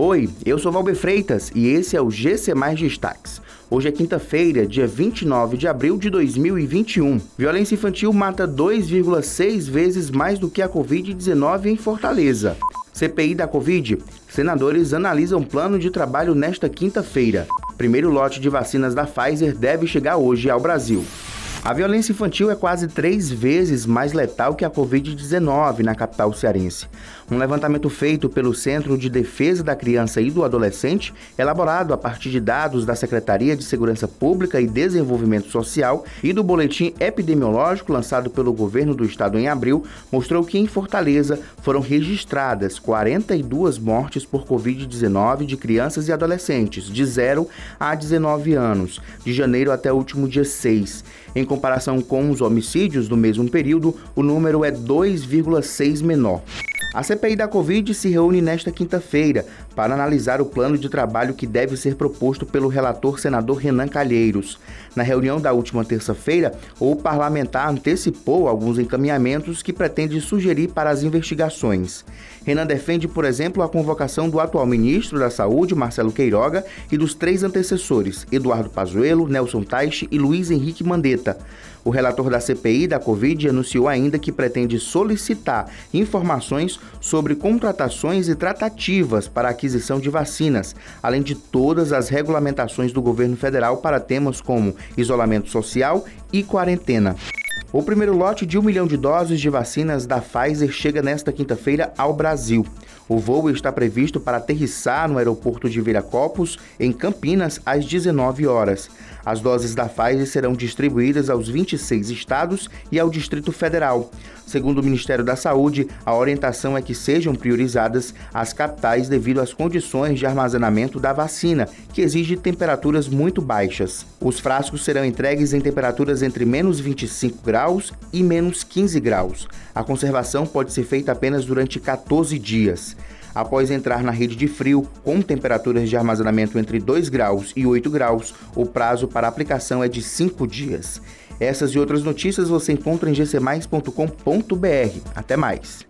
Oi, eu sou Valber Freitas e esse é o GC Mais Destaques. Hoje é quinta-feira, dia 29 de abril de 2021. Violência infantil mata 2,6 vezes mais do que a Covid-19 em Fortaleza. CPI da Covid. Senadores analisam plano de trabalho nesta quinta-feira. Primeiro lote de vacinas da Pfizer deve chegar hoje ao Brasil. A violência infantil é quase três vezes mais letal que a Covid-19 na capital cearense. Um levantamento feito pelo Centro de Defesa da Criança e do Adolescente, elaborado a partir de dados da Secretaria de Segurança Pública e Desenvolvimento Social e do boletim epidemiológico lançado pelo governo do estado em abril, mostrou que em Fortaleza foram registradas 42 mortes por Covid-19 de crianças e adolescentes de 0 a 19 anos, de janeiro até o último dia 6. Em comparação com os homicídios do mesmo período, o número é 2,6 menor. A CPI da Covid se reúne nesta quinta-feira para analisar o plano de trabalho que deve ser proposto pelo relator senador Renan Calheiros. Na reunião da última terça-feira, o parlamentar antecipou alguns encaminhamentos que pretende sugerir para as investigações. Renan defende, por exemplo, a convocação do atual ministro da Saúde, Marcelo Queiroga, e dos três antecessores, Eduardo Pazuello, Nelson Taixe e Luiz Henrique Mandetta. O relator da CPI da Covid anunciou ainda que pretende solicitar informações sobre contratações e tratativas para aquisição de vacinas, além de todas as regulamentações do governo federal para temas como isolamento social e quarentena. O primeiro lote de um milhão de doses de vacinas da Pfizer chega nesta quinta-feira ao Brasil. O voo está previsto para aterrissar no aeroporto de Viracopos, em Campinas, às 19 horas. As doses da Pfizer serão distribuídas aos 26 estados e ao Distrito Federal. Segundo o Ministério da Saúde, a orientação é que sejam priorizadas as capitais devido às condições de armazenamento da vacina, que exige temperaturas muito baixas. Os frascos serão entregues em temperaturas entre menos 25 graus e menos 15 graus. A conservação pode ser feita apenas durante 14 dias. Após entrar na rede de frio, com temperaturas de armazenamento entre 2 graus e 8 graus, o prazo para aplicação é de 5 dias. Essas e outras notícias você encontra em gcmais.com.br. Até mais!